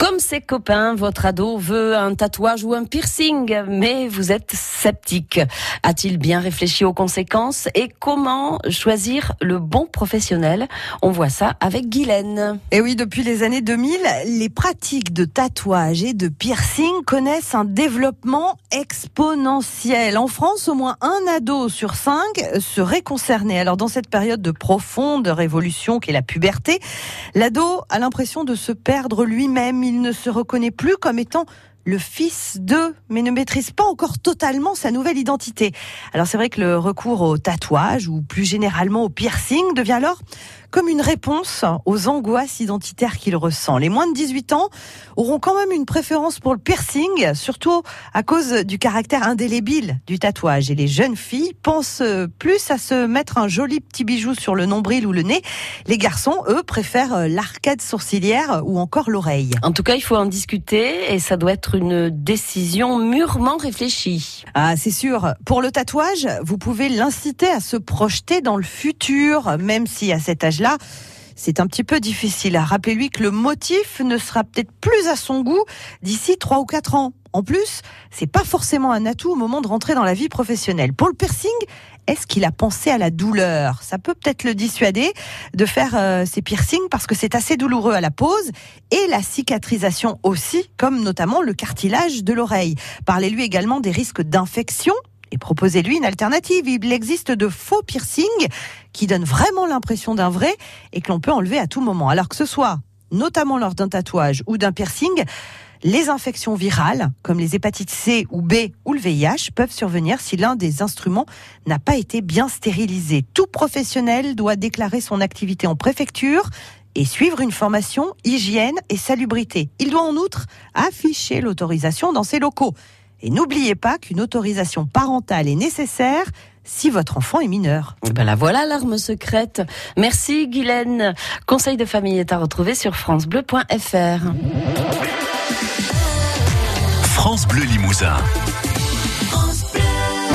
Comme ses copains, votre ado veut un tatouage ou un piercing, mais vous êtes sceptique. A-t-il bien réfléchi aux conséquences et comment choisir le bon professionnel? On voit ça avec Guylaine. Et oui, depuis les années 2000, les pratiques de tatouage et de piercing connaissent un développement exponentiel. En France, au moins un ado sur cinq serait concerné. Alors dans cette période de profonde révolution qu'est la puberté, l'ado a l'impression de se perdre lui-même. Il ne se reconnaît plus comme étant le fils de, mais ne maîtrise pas encore totalement sa nouvelle identité. Alors c'est vrai que le recours au tatouage ou plus généralement au piercing devient alors comme une réponse aux angoisses identitaires qu'il ressent. Les moins de 18 ans auront quand même une préférence pour le piercing, surtout à cause du caractère indélébile du tatouage. Et les jeunes filles pensent plus à se mettre un joli petit bijou sur le nombril ou le nez. Les garçons, eux, préfèrent l'arcade sourcilière ou encore l'oreille. En tout cas, il faut en discuter et ça doit être une décision mûrement réfléchie. Ah, c'est sûr. Pour le tatouage, vous pouvez l'inciter à se projeter dans le futur, même si à cet âge là c'est un petit peu difficile. Rappelez-lui que le motif ne sera peut-être plus à son goût d'ici trois ou quatre ans. En plus, c'est pas forcément un atout au moment de rentrer dans la vie professionnelle. Pour le piercing, est-ce qu'il a pensé à la douleur? Ça peut peut-être le dissuader de faire euh, ses piercings parce que c'est assez douloureux à la pose et la cicatrisation aussi, comme notamment le cartilage de l'oreille. Parlez-lui également des risques d'infection et proposez-lui une alternative. Il existe de faux piercings qui donnent vraiment l'impression d'un vrai et que l'on peut enlever à tout moment. Alors que ce soit notamment lors d'un tatouage ou d'un piercing, les infections virales, comme les hépatites C ou B ou le VIH, peuvent survenir si l'un des instruments n'a pas été bien stérilisé. Tout professionnel doit déclarer son activité en préfecture et suivre une formation hygiène et salubrité. Il doit en outre afficher l'autorisation dans ses locaux. Et n'oubliez pas qu'une autorisation parentale est nécessaire si votre enfant est mineur. Ben la voilà l'arme secrète. Merci Guylaine. Conseil de famille est à retrouver sur francebleu.fr. France Bleu Limousin.